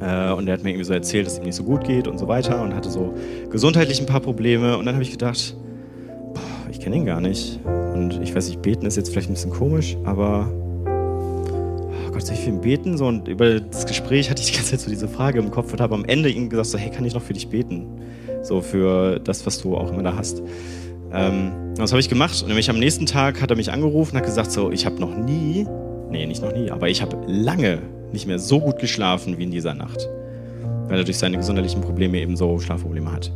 Äh, und er hat mir irgendwie so erzählt, dass es ihm nicht so gut geht und so weiter und hatte so gesundheitlich ein paar Probleme. Und dann habe ich gedacht, ich kenne ihn gar nicht. Und ich weiß nicht, beten ist jetzt vielleicht ein bisschen komisch, aber oh Gott, soll ich für ihn beten? So, und über das Gespräch hatte ich die ganze Zeit so diese Frage im Kopf und habe am Ende ihm gesagt, so, hey, kann ich noch für dich beten? So für das, was du auch immer da hast. Ähm, das habe ich gemacht und nämlich am nächsten Tag hat er mich angerufen und hat gesagt, so, ich habe noch nie, nee, nicht noch nie, aber ich habe lange nicht mehr so gut geschlafen wie in dieser Nacht, weil er durch seine gesundheitlichen Probleme eben so Schlafprobleme hat.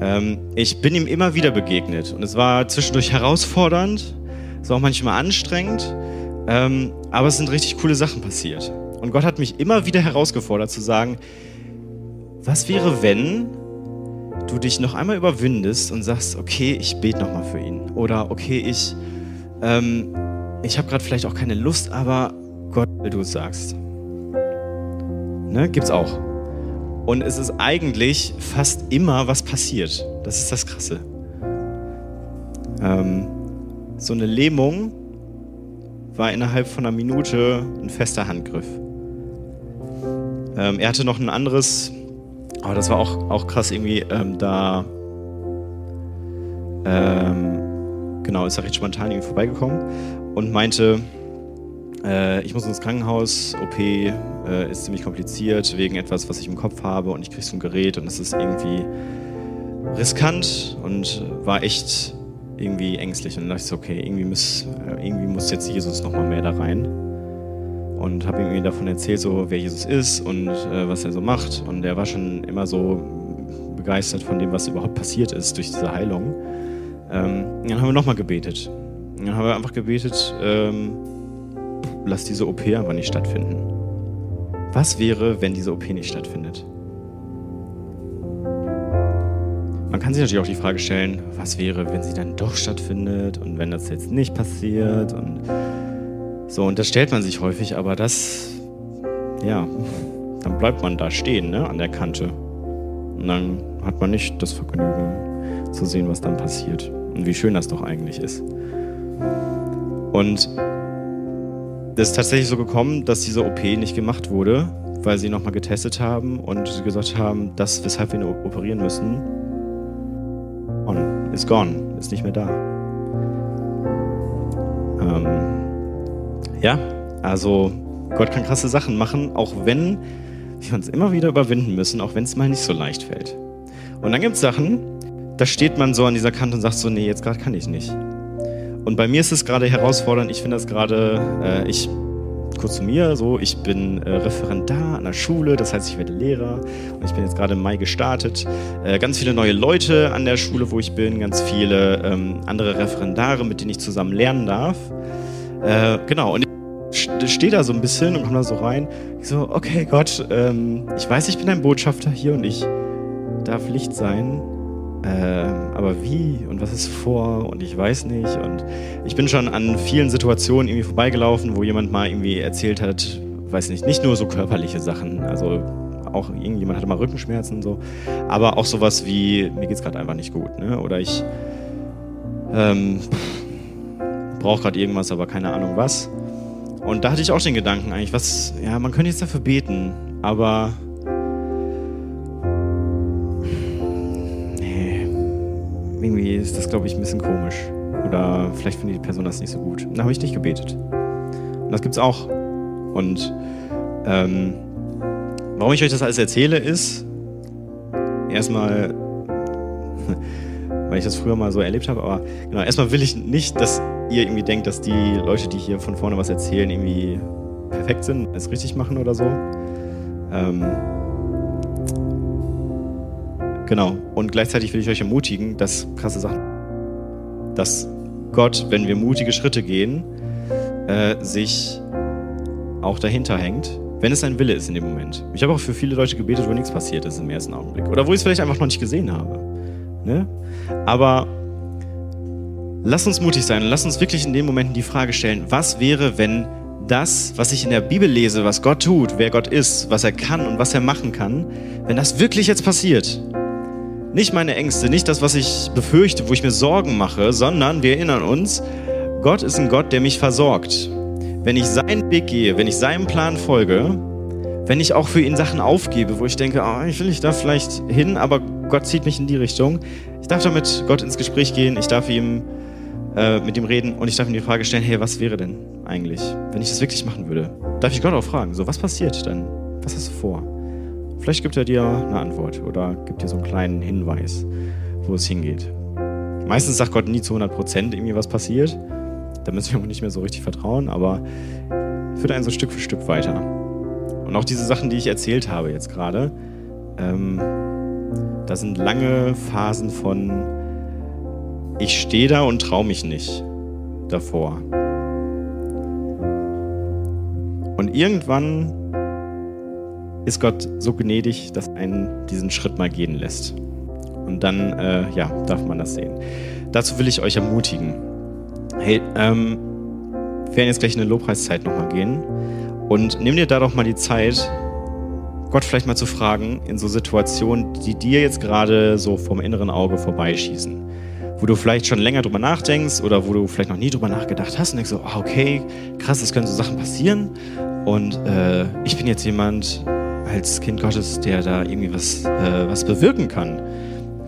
Ähm, ich bin ihm immer wieder begegnet und es war zwischendurch herausfordernd, es war auch manchmal anstrengend, ähm, aber es sind richtig coole Sachen passiert. Und Gott hat mich immer wieder herausgefordert zu sagen, was wäre, wenn du dich noch einmal überwindest und sagst, okay, ich bete nochmal für ihn. Oder okay, ich, ähm, ich habe gerade vielleicht auch keine Lust, aber Gott, du es sagst. Ne? Gibt's auch. Und es ist eigentlich fast immer was passiert. Das ist das Krasse. Ähm, so eine Lähmung war innerhalb von einer Minute ein fester Handgriff. Ähm, er hatte noch ein anderes, aber das war auch, auch krass irgendwie, ähm, da ähm, genau, ist er recht spontan irgendwie vorbeigekommen und meinte, äh, ich muss ins Krankenhaus, OP äh, ist ziemlich kompliziert wegen etwas, was ich im Kopf habe und ich kriege so ein Gerät und es ist irgendwie riskant und war echt irgendwie ängstlich. Und dann dachte ich so, okay, irgendwie muss, äh, irgendwie muss jetzt Jesus nochmal mehr da rein. Und habe ihm irgendwie davon erzählt, so wer Jesus ist und äh, was er so macht. Und er war schon immer so begeistert von dem, was überhaupt passiert ist durch diese Heilung. Ähm, dann haben wir nochmal gebetet. Dann haben wir einfach gebetet, ähm, lass diese OP aber nicht stattfinden. Was wäre, wenn diese OP nicht stattfindet? Man kann sich natürlich auch die Frage stellen, was wäre, wenn sie dann doch stattfindet und wenn das jetzt nicht passiert und so, und das stellt man sich häufig, aber das, ja, dann bleibt man da stehen, ne, an der Kante. Und dann hat man nicht das Vergnügen zu sehen, was dann passiert und wie schön das doch eigentlich ist. Und das ist tatsächlich so gekommen, dass diese OP nicht gemacht wurde, weil sie nochmal getestet haben und gesagt haben, das, weshalb wir ihn operieren müssen, on, ist gone, ist nicht mehr da. Ähm, ja, also Gott kann krasse Sachen machen, auch wenn wir uns immer wieder überwinden müssen, auch wenn es mal nicht so leicht fällt. Und dann gibt es Sachen, da steht man so an dieser Kante und sagt so, nee, jetzt gerade kann ich nicht. Und bei mir ist es gerade herausfordernd, ich finde das gerade, äh, ich kurz zu mir, so, ich bin äh, Referendar an der Schule, das heißt, ich werde Lehrer und ich bin jetzt gerade im Mai gestartet. Äh, ganz viele neue Leute an der Schule, wo ich bin, ganz viele ähm, andere Referendare, mit denen ich zusammen lernen darf. Äh, genau, und ich stehe da so ein bisschen und komme da so rein. Ich so, okay, Gott, ähm, ich weiß, ich bin ein Botschafter hier und ich darf Licht sein. Ähm, aber wie und was ist vor und ich weiß nicht. Und ich bin schon an vielen Situationen irgendwie vorbeigelaufen, wo jemand mal irgendwie erzählt hat, weiß nicht, nicht nur so körperliche Sachen, also auch irgendjemand hatte mal Rückenschmerzen und so, aber auch sowas wie, mir geht es gerade einfach nicht gut, ne? oder ich ähm, brauche gerade irgendwas, aber keine Ahnung was. Und da hatte ich auch den Gedanken eigentlich, was, ja, man könnte jetzt dafür beten, aber irgendwie ist das, glaube ich, ein bisschen komisch. Oder vielleicht findet die Person das nicht so gut. Dann habe ich nicht gebetet. Und das gibt's auch. Und ähm, warum ich euch das alles erzähle, ist erstmal, [LAUGHS] weil ich das früher mal so erlebt habe, aber genau, erstmal will ich nicht, dass ihr irgendwie denkt, dass die Leute, die hier von vorne was erzählen, irgendwie perfekt sind, es richtig machen oder so. Ähm, Genau. Und gleichzeitig will ich euch ermutigen, dass krasse Sachen, dass Gott, wenn wir mutige Schritte gehen, äh, sich auch dahinter hängt, wenn es sein Wille ist in dem Moment. Ich habe auch für viele Leute gebetet, wo nichts passiert ist im ersten Augenblick. Oder wo ich es vielleicht einfach noch nicht gesehen habe. Ne? Aber lass uns mutig sein und lass uns wirklich in den Momenten die Frage stellen, was wäre, wenn das, was ich in der Bibel lese, was Gott tut, wer Gott ist, was er kann und was er machen kann, wenn das wirklich jetzt passiert, nicht meine Ängste, nicht das, was ich befürchte, wo ich mir Sorgen mache, sondern wir erinnern uns, Gott ist ein Gott, der mich versorgt. Wenn ich seinen Weg gehe, wenn ich seinem Plan folge, wenn ich auch für ihn Sachen aufgebe, wo ich denke, oh, ich will nicht da vielleicht hin, aber Gott zieht mich in die Richtung. Ich darf da mit Gott ins Gespräch gehen, ich darf ihm äh, mit ihm reden und ich darf ihm die Frage stellen, hey, was wäre denn eigentlich, wenn ich das wirklich machen würde? Darf ich Gott auch fragen, so, was passiert dann? Was hast du vor? Vielleicht gibt er dir eine Antwort oder gibt dir so einen kleinen Hinweis, wo es hingeht. Meistens sagt Gott nie zu 100 Prozent irgendwie, was passiert. Da müssen wir auch nicht mehr so richtig vertrauen, aber führt einen so Stück für Stück weiter. Und auch diese Sachen, die ich erzählt habe jetzt gerade, ähm, da sind lange Phasen von, ich stehe da und traue mich nicht davor. Und irgendwann ist Gott so gnädig, dass einen diesen Schritt mal gehen lässt. Und dann, äh, ja, darf man das sehen. Dazu will ich euch ermutigen. Hey, ähm, wir werden jetzt gleich in eine Lobpreiszeit nochmal gehen. Und nimm dir da doch mal die Zeit, Gott vielleicht mal zu fragen in so Situationen, die dir jetzt gerade so vom inneren Auge vorbeischießen. Wo du vielleicht schon länger drüber nachdenkst oder wo du vielleicht noch nie drüber nachgedacht hast und denkst so, oh, okay, krass, es können so Sachen passieren. Und äh, ich bin jetzt jemand, als Kind Gottes, der da irgendwie was, äh, was bewirken kann.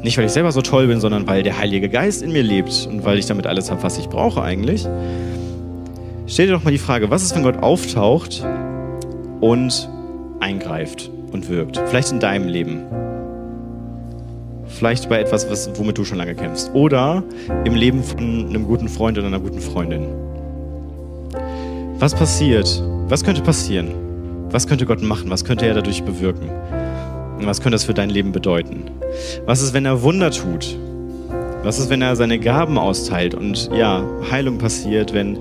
Nicht, weil ich selber so toll bin, sondern weil der Heilige Geist in mir lebt und weil ich damit alles habe, was ich brauche eigentlich. Stell dir doch mal die Frage, was ist, wenn Gott auftaucht und eingreift und wirkt? Vielleicht in deinem Leben. Vielleicht bei etwas, was, womit du schon lange kämpfst. Oder im Leben von einem guten Freund oder einer guten Freundin. Was passiert? Was könnte passieren? Was könnte Gott machen? Was könnte er dadurch bewirken? Was könnte das für dein Leben bedeuten? Was ist, wenn er Wunder tut? Was ist, wenn er seine Gaben austeilt und ja, Heilung passiert, wenn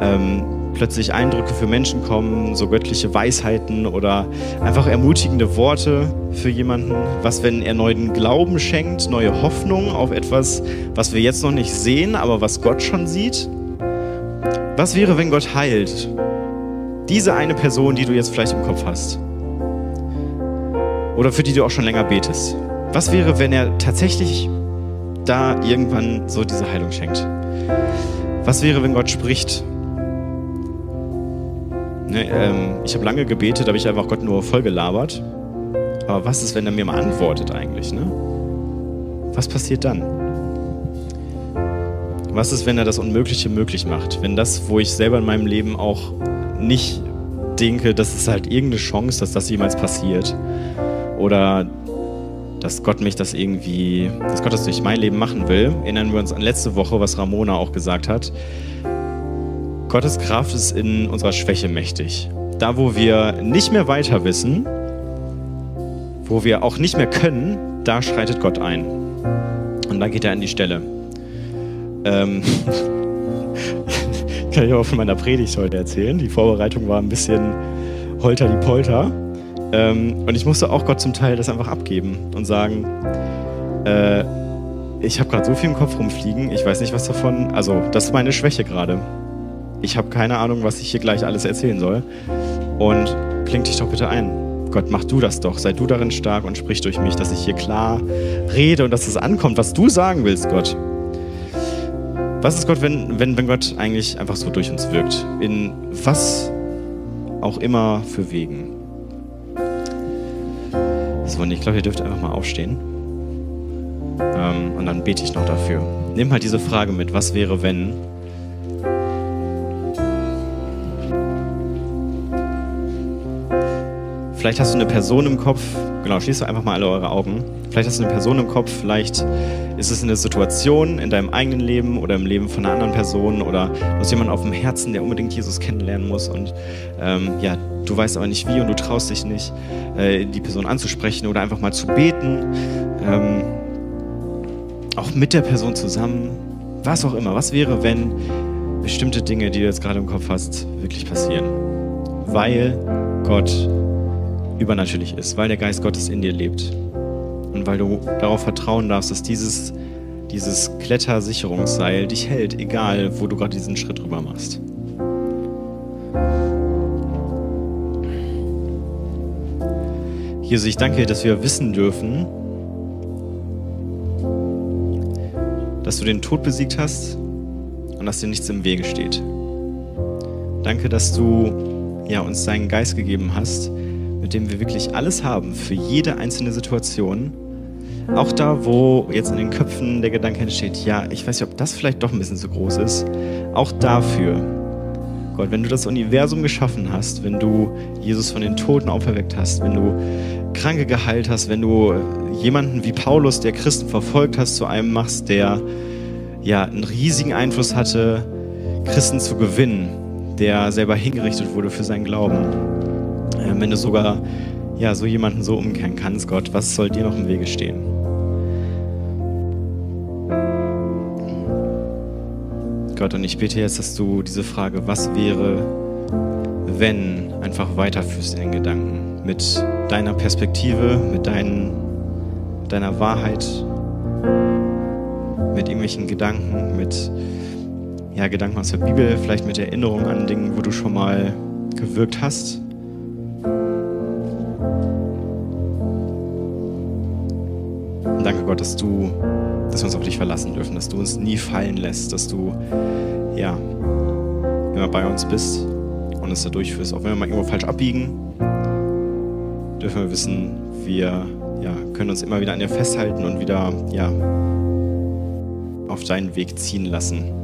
ähm, plötzlich Eindrücke für Menschen kommen, so göttliche Weisheiten oder einfach ermutigende Worte für jemanden? Was, wenn er neuen Glauben schenkt, neue Hoffnung auf etwas, was wir jetzt noch nicht sehen, aber was Gott schon sieht? Was wäre, wenn Gott heilt? Diese eine Person, die du jetzt vielleicht im Kopf hast. Oder für die du auch schon länger betest. Was wäre, wenn er tatsächlich da irgendwann so diese Heilung schenkt? Was wäre, wenn Gott spricht? Ne, ähm, ich habe lange gebetet, habe ich einfach Gott nur voll gelabert. Aber was ist, wenn er mir mal antwortet eigentlich? Ne? Was passiert dann? Was ist, wenn er das Unmögliche möglich macht? Wenn das, wo ich selber in meinem Leben auch nicht denke, dass es halt irgendeine Chance, dass das jemals passiert. Oder dass Gott mich das irgendwie, dass Gott das durch mein Leben machen will. Erinnern wir uns an letzte Woche, was Ramona auch gesagt hat. Gottes Kraft ist in unserer Schwäche mächtig. Da, wo wir nicht mehr weiter wissen, wo wir auch nicht mehr können, da schreitet Gott ein. Und dann geht er an die Stelle. Ähm, [LAUGHS] kann ich auch von meiner Predigt heute erzählen. Die Vorbereitung war ein bisschen holter die Polter. Ähm, und ich musste auch Gott zum Teil das einfach abgeben und sagen, äh, ich habe gerade so viel im Kopf rumfliegen, ich weiß nicht was davon. Also, das ist meine Schwäche gerade. Ich habe keine Ahnung, was ich hier gleich alles erzählen soll. Und kling dich doch bitte ein. Gott, mach du das doch. Sei du darin stark und sprich durch mich, dass ich hier klar rede und dass es ankommt, was du sagen willst, Gott. Was ist Gott, wenn, wenn, wenn Gott eigentlich einfach so durch uns wirkt? In was auch immer für Wegen. So, und ich glaube, ihr dürft einfach mal aufstehen. Ähm, und dann bete ich noch dafür. Nimm halt diese Frage mit, was wäre, wenn? Vielleicht hast du eine Person im Kopf, genau, schließt einfach mal alle eure Augen. Vielleicht hast du eine Person im Kopf, vielleicht ist es eine Situation in deinem eigenen Leben oder im Leben von einer anderen Person oder du hast jemanden auf dem Herzen, der unbedingt Jesus kennenlernen muss und ähm, ja, du weißt aber nicht wie und du traust dich nicht, äh, die Person anzusprechen oder einfach mal zu beten. Ähm, auch mit der Person zusammen, was auch immer. Was wäre, wenn bestimmte Dinge, die du jetzt gerade im Kopf hast, wirklich passieren? Weil Gott übernatürlich ist, weil der Geist Gottes in dir lebt und weil du darauf vertrauen darfst, dass dieses, dieses Klettersicherungsseil dich hält, egal wo du gerade diesen Schritt rüber machst. Jesus, ich danke dir, dass wir wissen dürfen, dass du den Tod besiegt hast und dass dir nichts im Wege steht. Danke, dass du ja, uns deinen Geist gegeben hast, mit dem wir wirklich alles haben für jede einzelne Situation. Auch da, wo jetzt in den Köpfen der Gedanke entsteht, ja, ich weiß nicht, ob das vielleicht doch ein bisschen zu groß ist. Auch dafür Gott, wenn du das Universum geschaffen hast, wenn du Jesus von den Toten auferweckt hast, wenn du Kranke geheilt hast, wenn du jemanden wie Paulus, der Christen verfolgt hast, zu einem machst, der ja einen riesigen Einfluss hatte, Christen zu gewinnen, der selber hingerichtet wurde für seinen Glauben. Äh, wenn du sogar ja, so jemanden so umkehren kannst, Gott, was soll dir noch im Wege stehen? Gott, und ich bitte jetzt, dass du diese Frage, was wäre, wenn, einfach weiterführst in den Gedanken. Mit deiner Perspektive, mit deinen, deiner Wahrheit, mit irgendwelchen Gedanken, mit ja, Gedanken aus der Bibel, vielleicht mit Erinnerungen an Dinge, wo du schon mal gewirkt hast. Dass du dass wir uns auf dich verlassen dürfen, dass du uns nie fallen lässt, dass du ja immer bei uns bist und uns da durchführst. Auch wenn wir mal irgendwo falsch abbiegen, dürfen wir wissen, wir ja, können uns immer wieder an dir festhalten und wieder ja, auf deinen Weg ziehen lassen.